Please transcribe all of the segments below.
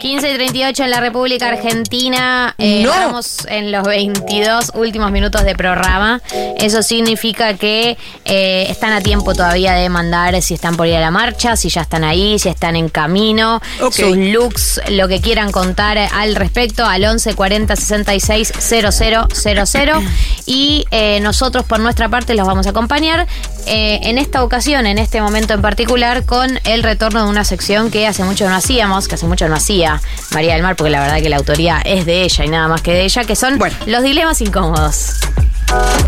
15 y 38 en la República Argentina. Eh, No. Estamos en los 22 últimos minutos de programa. Eso significa que eh, están a tiempo todavía de mandar si están por ir a la marcha, si ya están ahí, si están en camino, sus looks, lo que quieran contar al respecto al 11 40 66 00 00. Y eh, nosotros por nuestra parte los vamos a acompañar eh, en esta ocasión, en este momento en particular, con el retorno de una sección que hace mucho no hacíamos, que hace mucho no hacía María del Mar, porque la verdad que la autoría es de ella y nada más que de ella, que son Bueno. los dilemas incómodos.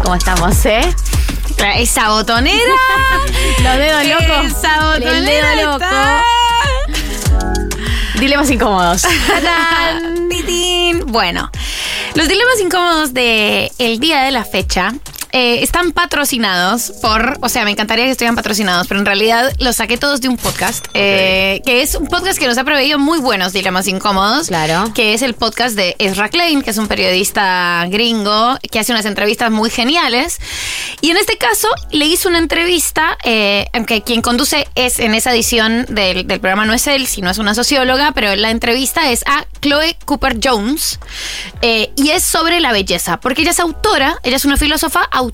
¿Cómo estamos, eh? Esa botonera. Los dedos locos. Esa El botonera. dedo loco. está. Dilemas incómodos. ¡Tarán! Bueno, los dilemas incómodos de el día de la fecha eh, están patrocinados por, o sea, me encantaría que estuvieran patrocinados, pero en realidad los saqué todos de un podcast, eh, que es un podcast que nos ha proveído muy buenos dilemas incómodos. Claro. Que es el podcast de Ezra Klein, que es un periodista gringo que hace unas entrevistas muy geniales. Y en este caso le hizo una entrevista, eh, aunque quien conduce es en esa edición del, del programa no es él, sino es una socióloga, pero la entrevista es a Chloe Cooper Jones eh, y es sobre la belleza, porque ella es autora, ella es una filósofa autora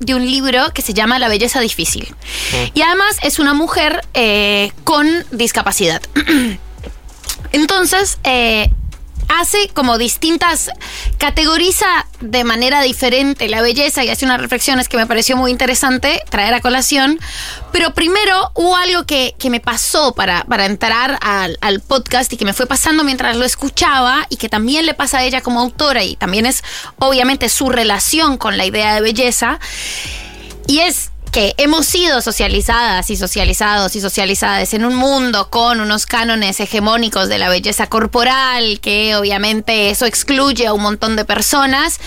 de un libro que se llama La belleza difícil. Y además es una mujer eh, con discapacidad. Entonces, eh, hace como distintas, categoriza de manera diferente la belleza y hace unas reflexiones que me pareció muy interesante traer a colación. Pero primero hubo algo que, que me pasó para, para entrar al, al podcast y que me fue pasando mientras lo escuchaba y que también le pasa a ella como autora y también es obviamente su relación con la idea de belleza. Y es hemos sido socializadas y socializados y socializadas en un mundo con unos cánones hegemónicos de la belleza corporal, que obviamente eso excluye a un montón de personas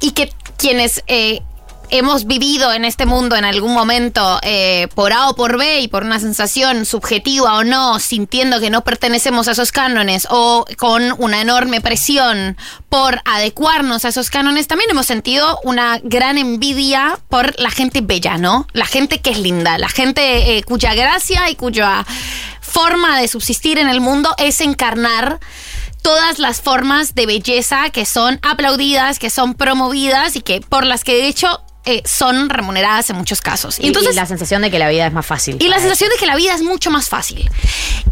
y que quienes eh, hemos vivido en este mundo en algún momento eh, por A o por B y por una sensación subjetiva o no, sintiendo que no pertenecemos a esos cánones o con una enorme presión por adecuarnos a esos cánones, también hemos sentido una gran envidia por la gente bella, ¿no? La gente que es linda, la gente eh, cuya gracia y cuya forma de subsistir en el mundo es encarnar todas las formas de belleza que son aplaudidas, que son promovidas y que por las que de hecho eh, son remuneradas en muchos casos. Y, y la sensación de que la vida es más fácil. Y la sensación de que la vida es mucho más fácil.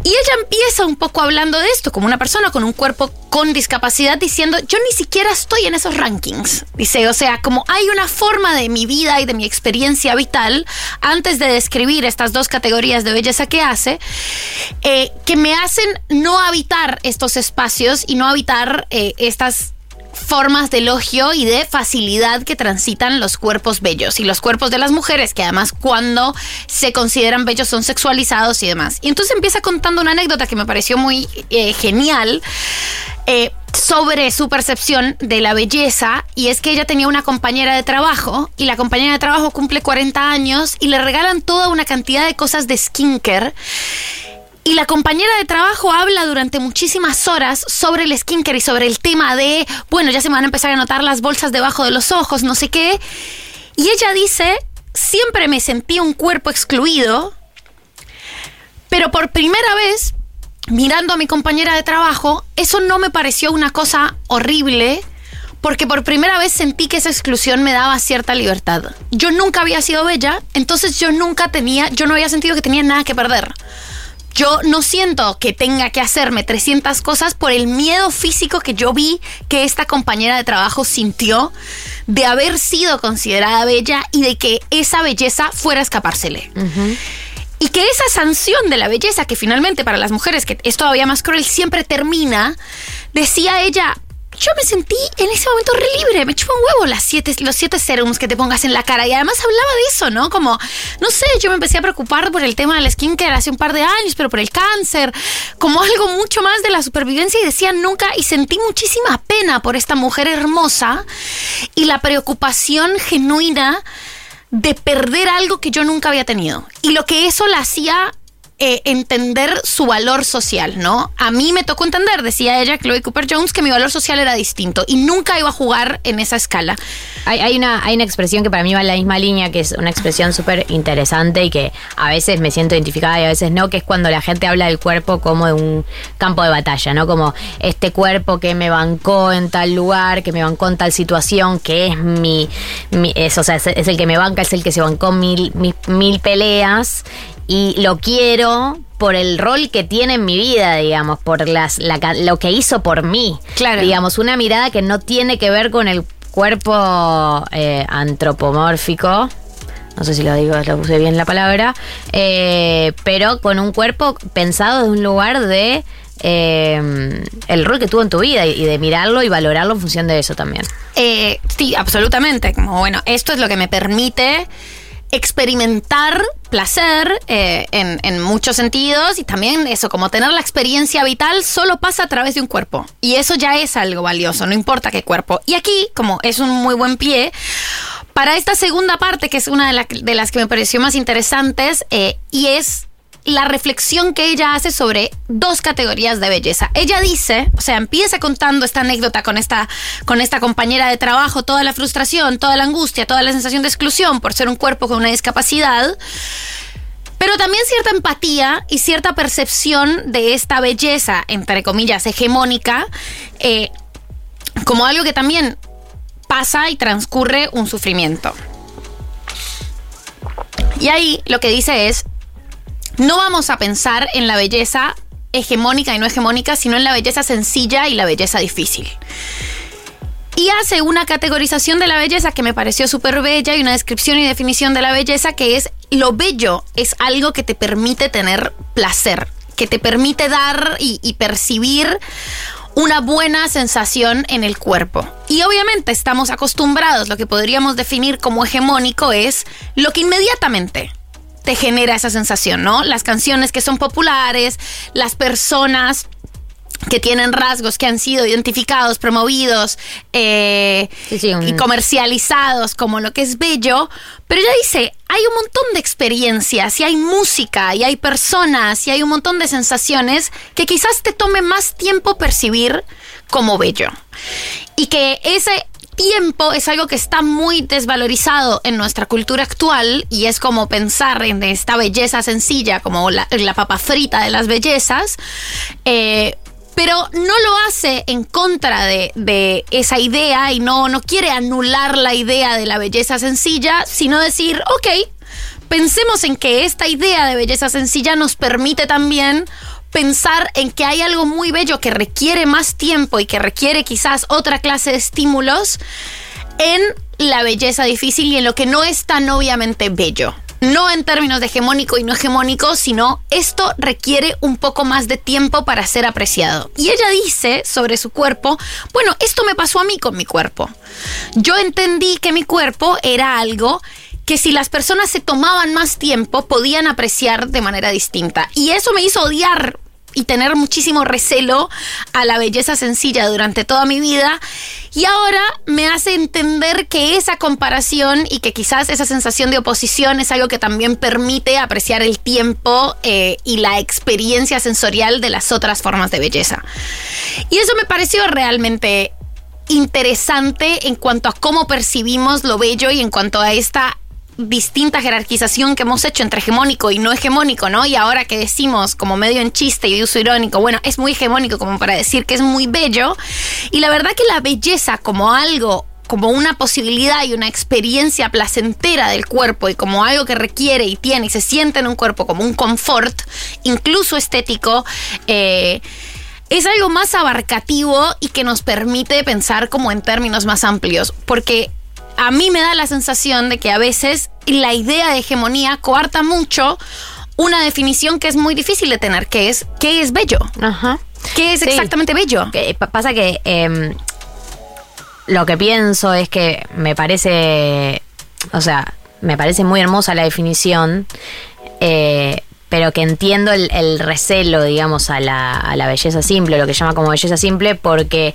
Y ella empieza un poco hablando de esto, como una persona con un cuerpo con discapacidad, diciendo, yo ni siquiera estoy en esos rankings. Dice, o sea, como hay una forma de mi vida y de mi experiencia vital, antes de describir estas dos categorías de belleza que hace, eh, que me hacen no habitar estos espacios y no habitar eh, estas formas de elogio y de facilidad que transitan los cuerpos bellos y los cuerpos de las mujeres, que además cuando se consideran bellos son sexualizados y demás. Y entonces empieza contando una anécdota que me pareció muy eh, genial. sobre su percepción de la belleza y es que ella tenía una compañera de trabajo y la compañera de trabajo cumple 40 años y le regalan toda una cantidad de cosas de skincare y la compañera de trabajo habla durante muchísimas horas sobre el skincare y sobre el tema de, bueno, ya se me van a empezar a notar las bolsas debajo de los ojos, no sé qué. Y ella dice, siempre me sentí un cuerpo excluido, pero por primera vez, mirando a mi compañera de trabajo, eso no me pareció una cosa horrible. Porque por primera vez sentí que esa exclusión me daba cierta libertad. Yo nunca había sido bella, entonces yo nunca tenía, yo no había sentido que tenía nada que perder. Yo no siento que tenga que hacerme 300 cosas por el miedo físico que yo vi que esta compañera de trabajo sintió de haber sido considerada bella y de que esa belleza fuera a escapársele. Y que esa sanción de la belleza, que finalmente para las mujeres, que es todavía más cruel, siempre termina, decía ella, yo me sentí en ese momento re libre, me chupa un huevo las siete, los siete serums que te pongas en la cara. Y además hablaba de eso, ¿no? Como, no sé, yo me empecé a preocupar por el tema del skincare hace un par de años, pero por el cáncer, como algo mucho más de la supervivencia y decía nunca, y sentí muchísima pena por esta mujer hermosa y la preocupación genuina de perder algo que yo nunca había tenido. Y lo que eso la hacía eh, entender su valor social, ¿no? A mí me tocó entender, decía ella, Chloe Cooper Jones, que mi valor social era distinto y nunca iba a jugar en esa escala. Hay, una, hay una expresión que para mí va en la misma línea, que es una expresión súper interesante y que a veces me siento identificada y a veces no, que es cuando la gente habla del cuerpo como de un campo de batalla, ¿no? Como este cuerpo que me bancó en tal lugar, que me bancó en tal situación, que es mi, es, o sea, es, el que me banca, es el que se bancó mil, mil peleas y lo quiero por el rol que tiene en mi vida, digamos, por las, lo que hizo por mí. Claro. Digamos, una mirada que no tiene que ver con el cuerpo eh, antropomórfico. No sé si lo digo, lo puse bien la palabra. Eh, pero con un cuerpo pensado de un lugar de eh, el rol que tuvo en tu vida y de mirarlo y valorarlo en función de eso también. sí, absolutamente. Como bueno, esto es lo que me permite experimentar placer eh, en, muchos sentidos y también eso, como tener la experiencia vital, solo pasa a través de un cuerpo. Y eso ya es algo valioso, no importa qué cuerpo. Y aquí, como es un muy buen pie, para esta segunda parte, que es una de, las que me pareció más interesantes, eh, y es la reflexión que ella hace sobre dos categorías de belleza. Ella dice, o sea, empieza contando esta anécdota con esta, con esta compañera de trabajo, toda la frustración, toda la angustia, toda la sensación de exclusión por ser un cuerpo con una discapacidad pero también cierta empatía y cierta percepción de esta belleza, entre comillas, hegemónica, eh, como algo que también pasa y transcurre un sufrimiento. Y ahí lo que dice es, no vamos a pensar en la belleza hegemónica y no hegemónica, sino en la belleza sencilla y la belleza difícil. Y hace una categorización de la belleza que me pareció súper bella y una descripción y definición de la belleza que es lo bello es algo que te permite tener placer, que te permite dar y, y percibir una buena sensación en el cuerpo. Y obviamente estamos acostumbrados, lo que podríamos definir como hegemónico es lo que inmediatamente te genera esa sensación, ¿no? Las canciones que son populares, las personas que tienen rasgos que han sido identificados, promovidos eh, y comercializados como lo que es bello, pero ella dice, hay un montón de experiencias y hay música y hay personas y hay un montón de sensaciones que quizás te tome más tiempo percibir como bello. Y que ese tiempo es algo que está muy desvalorizado en nuestra cultura actual y es como pensar en esta belleza sencilla, como la, papa frita de las bellezas. Eh, pero no lo hace en contra de, esa idea y no, no quiere anular la idea de la belleza sencilla, sino decir, ok, pensemos en que esta idea de belleza sencilla nos permite también pensar en que hay algo muy bello que requiere más tiempo y que requiere quizás otra clase de estímulos en la belleza difícil y en lo que no es tan obviamente bello. No en términos de hegemónico y no hegemónico, sino esto requiere un poco más de tiempo para ser apreciado. Y ella dice sobre su cuerpo, bueno, esto me pasó a mí con mi cuerpo. Yo entendí que mi cuerpo era algo que si las personas se tomaban más tiempo podían apreciar de manera distinta. Y eso me hizo odiar y tener muchísimo recelo a la belleza sencilla durante toda mi vida. Y ahora me hace entender que esa comparación y que quizás esa sensación de oposición es algo que también permite apreciar el tiempo eh, y la experiencia sensorial de las otras formas de belleza. Y eso me pareció realmente interesante en cuanto a cómo percibimos lo bello y en cuanto a esta distinta jerarquización que hemos hecho entre hegemónico y no hegemónico, ¿no? Y ahora que decimos como medio en chiste y uso irónico, bueno, es muy hegemónico como para decir que es muy bello. Y la verdad que la belleza como algo como una posibilidad y una experiencia placentera del cuerpo y como algo que requiere y tiene y se siente en un cuerpo como un confort, incluso estético, eh, es algo más abarcativo y que nos permite pensar como en términos más amplios, porque a mí me da la sensación de que a veces la idea de hegemonía coarta mucho una definición que es muy difícil de tener, que es ¿qué es bello? Ajá. ¿Qué es exactamente bello? pasa que em, lo que pienso es que me parece, o sea, me parece muy hermosa la definición, eh, pero que entiendo el, recelo, digamos, a la, a la belleza simple, lo que llama como belleza simple, porque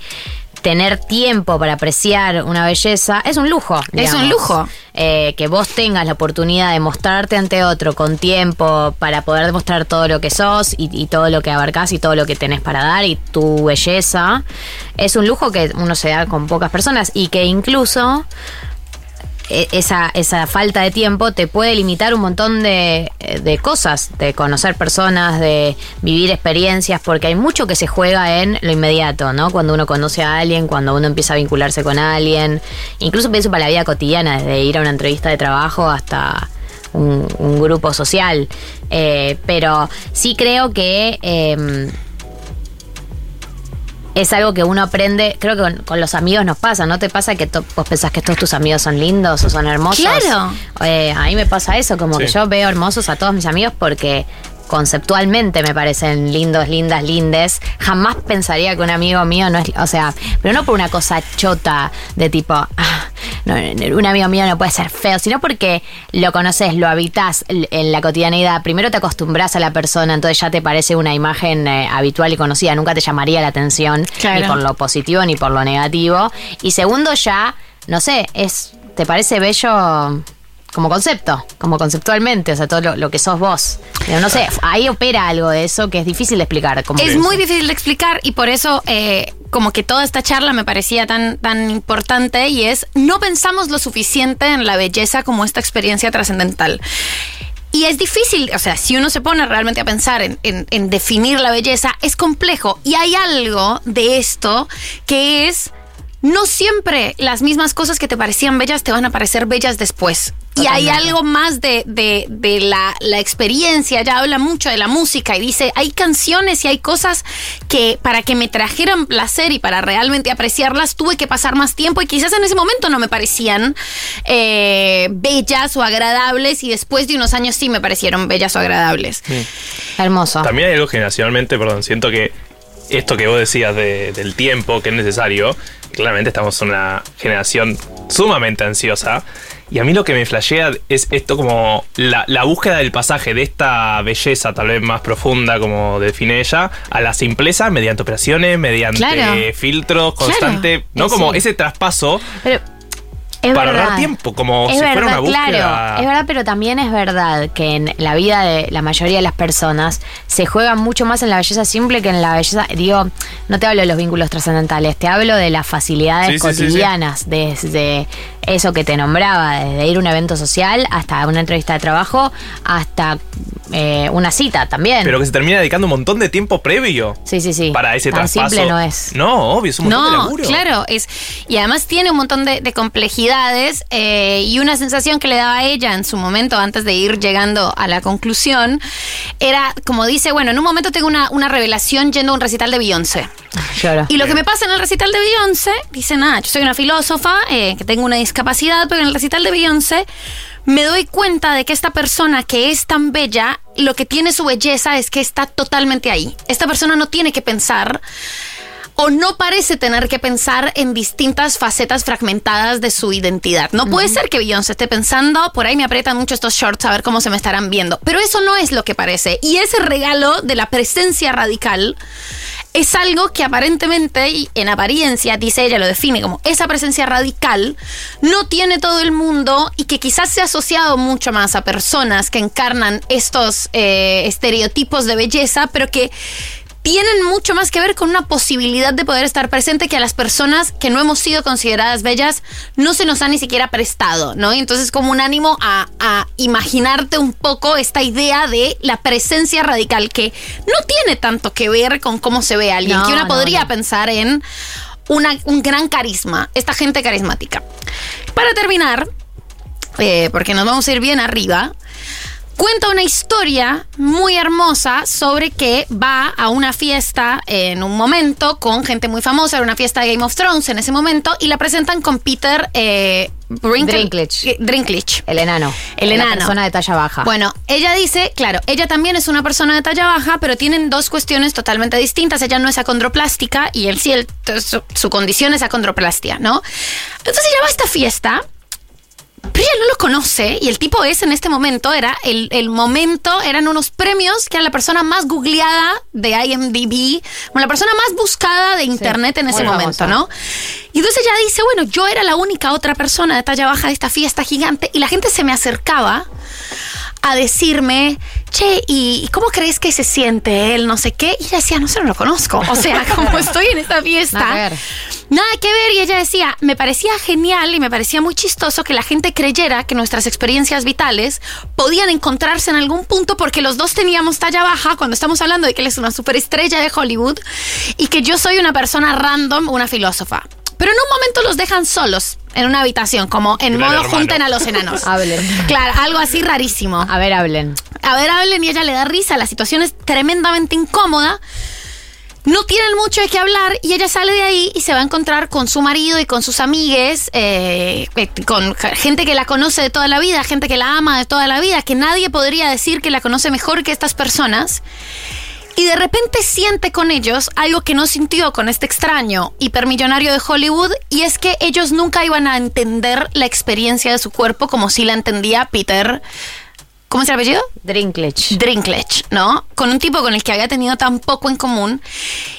tener tiempo para apreciar una belleza es un lujo. Es un lujo. eh, que vos tengas la oportunidad de mostrarte ante otro con tiempo para poder demostrar todo lo que sos y, y todo lo que abarcás y todo lo que tenés para dar y tu belleza, es un lujo que uno se da con pocas personas y que incluso esa, esa falta de tiempo te puede limitar un montón de, de cosas, de conocer personas, de vivir experiencias, porque hay mucho que se juega en lo inmediato, ¿no? Cuando uno conoce a alguien, cuando uno empieza a vincularse con alguien, incluso pienso para la vida cotidiana, desde ir a una entrevista de trabajo hasta un, un grupo social. Eh, pero sí creo que... em, es algo que uno aprende, creo que con, con los amigos nos pasa, ¿no te pasa que to- vos pensás que todos tus amigos son lindos o son hermosos? Claro. Eh, a mí me pasa eso, como Sí. que yo veo hermosos a todos mis amigos porque conceptualmente me parecen lindos, lindas, lindes. Jamás pensaría que un amigo mío no es, o sea, pero no por una cosa chota de tipo, ah, no, un amigo mío no puede ser feo, sino porque lo conoces, lo habitas en la cotidianidad. Primero te acostumbras a la persona, entonces ya te parece una imagen eh, habitual y conocida, nunca te llamaría la atención Claro. ni por lo positivo ni por lo negativo. Y segundo ya, no sé, es te parece bello como concepto, como conceptualmente, o sea, todo lo, lo que sos vos. Pero no sé, ahí opera algo de eso que es difícil de explicar. Como Es muy difícil de explicar y por eso eh, como que toda esta charla me parecía tan, tan importante y es no pensamos lo suficiente en la belleza como esta experiencia trascendental. Y es difícil, o sea, si uno se pone realmente a pensar en, en- en definir la belleza, es complejo. Y hay algo de esto que es, no siempre las mismas cosas que te parecían bellas te van a parecer bellas después. Y hay algo más de, de- de la, la experiencia, ya habla mucho de la música y dice, hay canciones y hay cosas que para que me trajeran placer y para realmente apreciarlas tuve que pasar más tiempo y quizás en ese momento no me parecían eh, bellas o agradables y después de unos años sí me parecieron bellas o agradables. hermoso. También hay algo generacionalmente, perdón, siento que esto que vos decías de- del tiempo que es necesario, claramente estamos en una generación sumamente ansiosa. Y a mí lo que me flashea es esto como la, la búsqueda del pasaje de esta belleza tal vez más profunda, como define ella, a la simpleza mediante operaciones, mediante Claro. filtros, Claro. constante, ¿no? Eh, como sí. ese traspaso Pero es para verdad. ahorrar tiempo, como es si verdad, fuera una búsqueda. claro, es verdad, pero también es verdad que en la vida de la mayoría de las personas se juega mucho más en la belleza simple que en la belleza, digo, no te hablo de los vínculos trascendentales, te hablo de las facilidades Sí, sí, sí, sí. cotidianas, desde eso que te nombraba, desde ir a un evento social hasta una entrevista de trabajo, hasta eh, una cita también. Pero que se termina dedicando un montón de tiempo previo sí, sí, sí. para ese Tan traspaso. simple no es. No, obvio, es un montón de No, laburo. claro, es y además tiene un montón de, de complejidades eh, y una sensación que le daba a ella en su momento antes de ir llegando a la conclusión era como dice, bueno, en un momento tengo una, una revelación yendo a un recital de Beyoncé. Lloro. Y lo que me pasa en el recital de Beyoncé, dice, nada, yo soy una filósofa, eh, que tengo una discapacidad, pero en el recital de Beyoncé me doy cuenta de que esta persona que es tan bella, lo que tiene su belleza es que está totalmente ahí. Esta persona no tiene que pensar o no parece tener que pensar en distintas facetas fragmentadas de su identidad. No puede ser que Beyoncé esté pensando, por ahí me aprietan mucho estos shorts a ver cómo se me estarán viendo. Pero eso no es lo que parece. Y ese regalo de la presencia radical es algo que aparentemente y en apariencia, dice ella, lo define como esa presencia radical, no tiene todo el mundo y que quizás se ha asociado mucho más a personas que encarnan estos eh, estereotipos de belleza, pero que tienen mucho más que ver con una posibilidad de poder estar presente que a las personas que no hemos sido consideradas bellas no se nos ha ni siquiera prestado, ¿no? Y entonces como un ánimo a, a imaginarte un poco esta idea de la presencia radical que no tiene tanto que ver con cómo se ve alguien, No, que una no, podría no. pensar en una- un gran carisma, esta gente carismática. Para terminar, eh, porque nos vamos a ir bien arriba, cuenta una historia muy hermosa sobre que va a una fiesta en un momento con gente muy famosa, era una fiesta de Game of Thrones en ese momento, y la presentan con Peter eh, Dinklage. eh. El enano. El La enano. persona de talla baja. Bueno, ella dice, claro, ella también es una persona de talla baja, pero tienen dos cuestiones totalmente distintas. Ella no es acondroplástica y él sí, él- su, su condición es acondroplastia, ¿no? Entonces ella va a esta fiesta, pero ella no lo conoce, y el tipo es en este momento, era el, el momento, eran unos premios que era la persona más googleada de IMDb, la persona más buscada de internet en ese momento, famosa. ¿no? Y entonces ella dice, bueno, yo era la única otra persona de talla baja de esta fiesta gigante, y la gente se me acercaba a decirme, che, ¿y cómo crees que se siente él? No sé qué. Y ella decía, no sé, no lo conozco. O sea, como estoy en esta fiesta. Nada que ver. Nada que ver. Y ella decía, me parecía genial y me parecía muy chistoso que la gente creyera que nuestras experiencias vitales podían encontrarse en algún punto porque los dos teníamos talla baja cuando estamos hablando de que él es una superestrella de Hollywood y que yo soy una persona random, una filósofa. Pero en un momento los dejan solos en una habitación, como en Gran modo hermano. junten a los enanos. Hablen. Claro, algo así rarísimo. A ver, hablen. A ver, hablen y ella le da risa. La situación es tremendamente incómoda. No tienen mucho de qué hablar y ella sale de ahí y se va a encontrar con su marido y con sus amigues, eh, eh, con gente que la conoce de toda la vida, gente que la ama de toda la vida, que nadie podría decir que la conoce mejor que estas personas. Y de repente siente con ellos algo que no sintió con este extraño hipermillonario de Hollywood, y es que ellos nunca iban a entender la experiencia de su cuerpo como si la entendía Peter. ¿Cómo es el apellido? Drinklage. Drinklage, ¿no? Con un tipo con el que había tenido tan poco en común.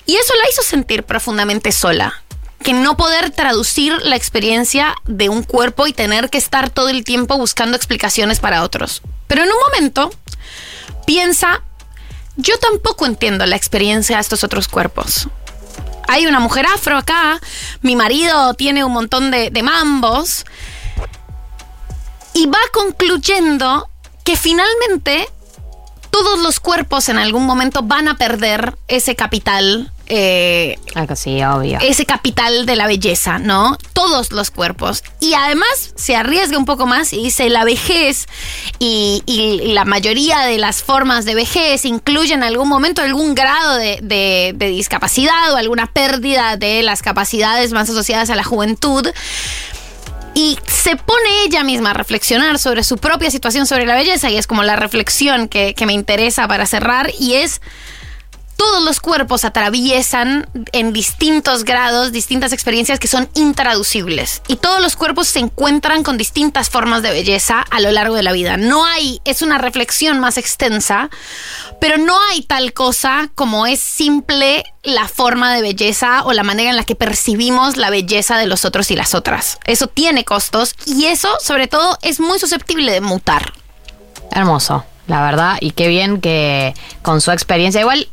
Y eso la hizo sentir profundamente sola. Que no poder traducir la experiencia de un cuerpo y tener que estar todo el tiempo buscando explicaciones para otros. Pero en un momento piensa, yo tampoco entiendo la experiencia de estos otros cuerpos. Hay una mujer afro acá, mi marido tiene un montón de, de mambos y va concluyendo que finalmente todos los cuerpos en algún momento van a perder ese capital, eh, Algo sí, obvio. ese capital de la belleza, ¿no? Todos los cuerpos. Y además se arriesga un poco más y dice la vejez y, y- y la mayoría de las formas de vejez incluyen en algún momento algún grado de, de- de discapacidad o alguna pérdida de las capacidades más asociadas a la juventud. Y se pone ella misma a reflexionar sobre su propia situación sobre la belleza y es como la reflexión que, que me interesa para cerrar y es todos los cuerpos atraviesan en distintos grados distintas experiencias que son intraducibles y todos los cuerpos se encuentran con distintas formas de belleza a lo largo de la vida. No hay, es una reflexión más extensa, pero no hay tal cosa como es simple la forma de belleza o la manera en la que percibimos la belleza de los otros y las otras. Eso tiene costos y eso sobre todo es muy susceptible de mutar. Hermoso, la verdad. Y qué bien que con su experiencia, igual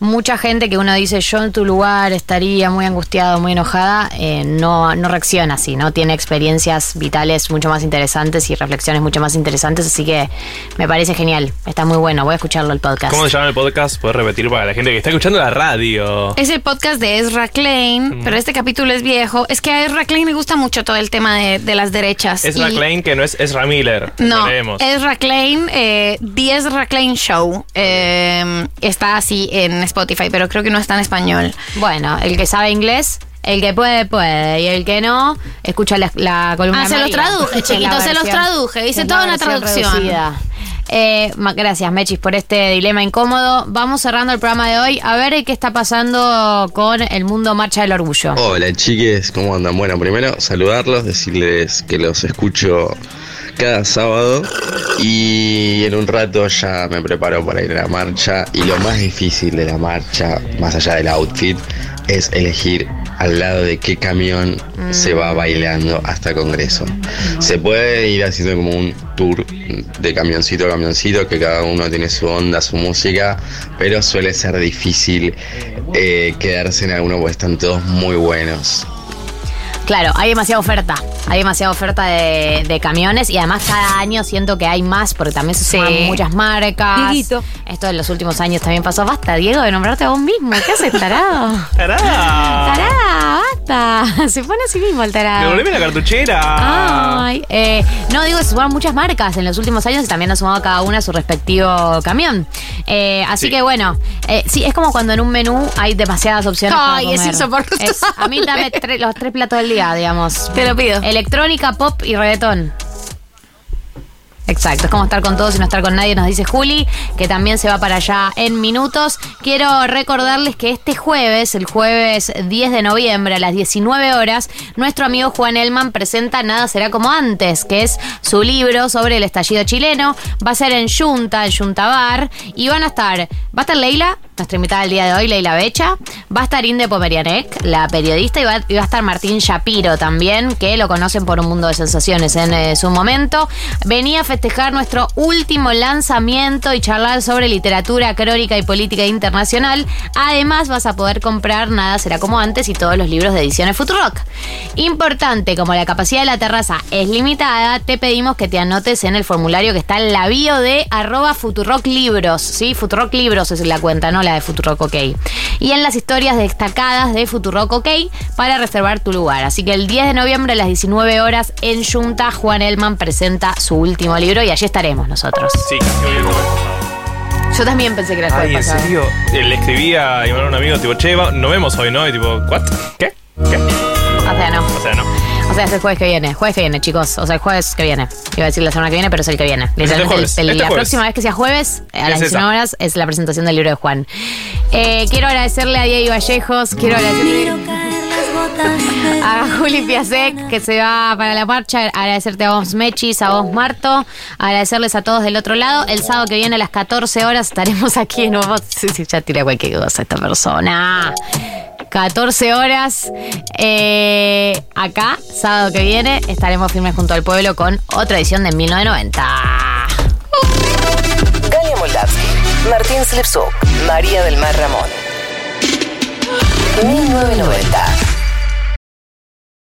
mucha gente que uno dice yo en tu lugar estaría muy angustiado, muy enojada, eh, no, no reacciona así, ¿no? Tiene experiencias vitales mucho más interesantes y reflexiones mucho más interesantes, así que me parece genial. Está muy bueno, voy a escucharlo el podcast. ¿Cómo se llama el podcast? Puedes repetir para la gente que está escuchando la radio. Es el podcast de Ezra Klein, pero este capítulo es viejo. Es que a Ezra Klein le gusta mucho todo el tema de, de las derechas. Ezra Y- Klein, que no es Ezra Miller. No. Ezra Klein, eh, The Ezra Klein Show. eh, está así en Spotify, pero creo que no está en español. Bueno, el que sabe inglés, el que puede, puede. Y el que no, escucha la, la columna Ah, se los traduje, chiquito, se los traduje. Hice toda la una traducción. Eh, ma- gracias, Mechis, por este dilema incómodo. Vamos cerrando el programa de hoy. A ver qué está pasando con el mundo Marcha del Orgullo. Hola chiques, ¿cómo andan? Bueno, primero saludarlos, decirles que los escucho cada sábado y en un rato ya me preparo para ir a la marcha y lo más difícil de la marcha, más allá del outfit, es elegir al lado de qué camión se va bailando hasta Congreso. Se puede ir haciendo como un tour de camioncito a camioncito, que cada uno tiene su onda, su música, pero suele ser difícil eh, quedarse en alguno porque están todos muy buenos. Claro, hay demasiada oferta. Hay demasiada oferta de, de camiones y además cada año siento que hay más porque también se suman Sí. muchas marcas. Dieguito. Esto en los últimos años también pasó. Basta, Diego, de nombrarte a vos mismo. ¿Qué haces, tarado? ¡Tará! Tará, basta. Se pone así mismo el tarado. ¡Devolveme la cartuchera! Ay, eh, no, digo, se sumaron muchas marcas en los últimos años y también ha sumado cada una su respectivo camión. Eh, así Sí. que bueno, eh, sí, es como cuando en un menú hay demasiadas opciones Ay, para es comer. insoportable. Es- a mí dame tre- los tres platos del día, digamos. Te lo pido. Electrónica, pop y reggaetón. Exacto, es como estar con todos y no estar con nadie, nos dice Juli, que también se va para allá en minutos. Quiero recordarles que este jueves, el jueves 10 de noviembre a las 19 horas, nuestro amigo Juan Elman presenta Nada será como antes, que es su libro sobre el estallido chileno. Va a ser en Junta, en Junta Bar, y van a estar, va a estar Leila, nuestra invitada del día de hoy, Leila Becha, va a estar Inde Pomerianek, la periodista, y va, a estar Martín Shapiro también, que lo conocen por un mundo de sensaciones en eh, su momento. Venía a festejar nuestro último lanzamiento y charlar sobre literatura, crónica y política internacional. Además, vas a poder comprar Nada será como antes y todos los libros de ediciones Futurock. Importante, como la capacidad de la terraza es limitada, te pedimos que te anotes en el formulario que está en la bio de arroba Futurock Libros, ¿sí? Futurock Libros es la cuenta, no de Futurock OK. Y en las historias destacadas de Futurock OK para reservar tu lugar. Así que el 10 de noviembre a las 19 horas en Junta, Juan Elman presenta su último libro y allí estaremos nosotros. Sí. Yo también pensé que era el Ay, ¿en serio? Eh, Le escribí a Iván, un amigo, tipo, che, va- nos vemos hoy, ¿no? Y tipo, ¿what? ¿Qué? ¿Qué? O sea, no. O sea, no. O sea, es el jueves que viene. Jueves que viene, chicos. O sea, el jueves que viene. Iba a decir la semana que viene, pero es el que viene. Literalmente, jueves, el- el- este la jueves. próxima vez que sea jueves, a las Es 19 esa. horas, es la presentación del libro de Juan. Eh, quiero agradecerle a Diego Vallejos, quiero agradecerle a Juli Piasek, que se va para la marcha, agradecerte a vos, Mechis, a vos, Marto, agradecerles a todos del otro lado. El sábado que viene a las 14 horas estaremos aquí en nuevo. Sí, sí, ya tira cualquier cosa esta persona. 14 horas eh, acá, sábado que viene, estaremos firmes junto al pueblo con otra edición de 1990. Galia Moldavsky, Martín Slipsuk, María del Mar Ramón. 1990.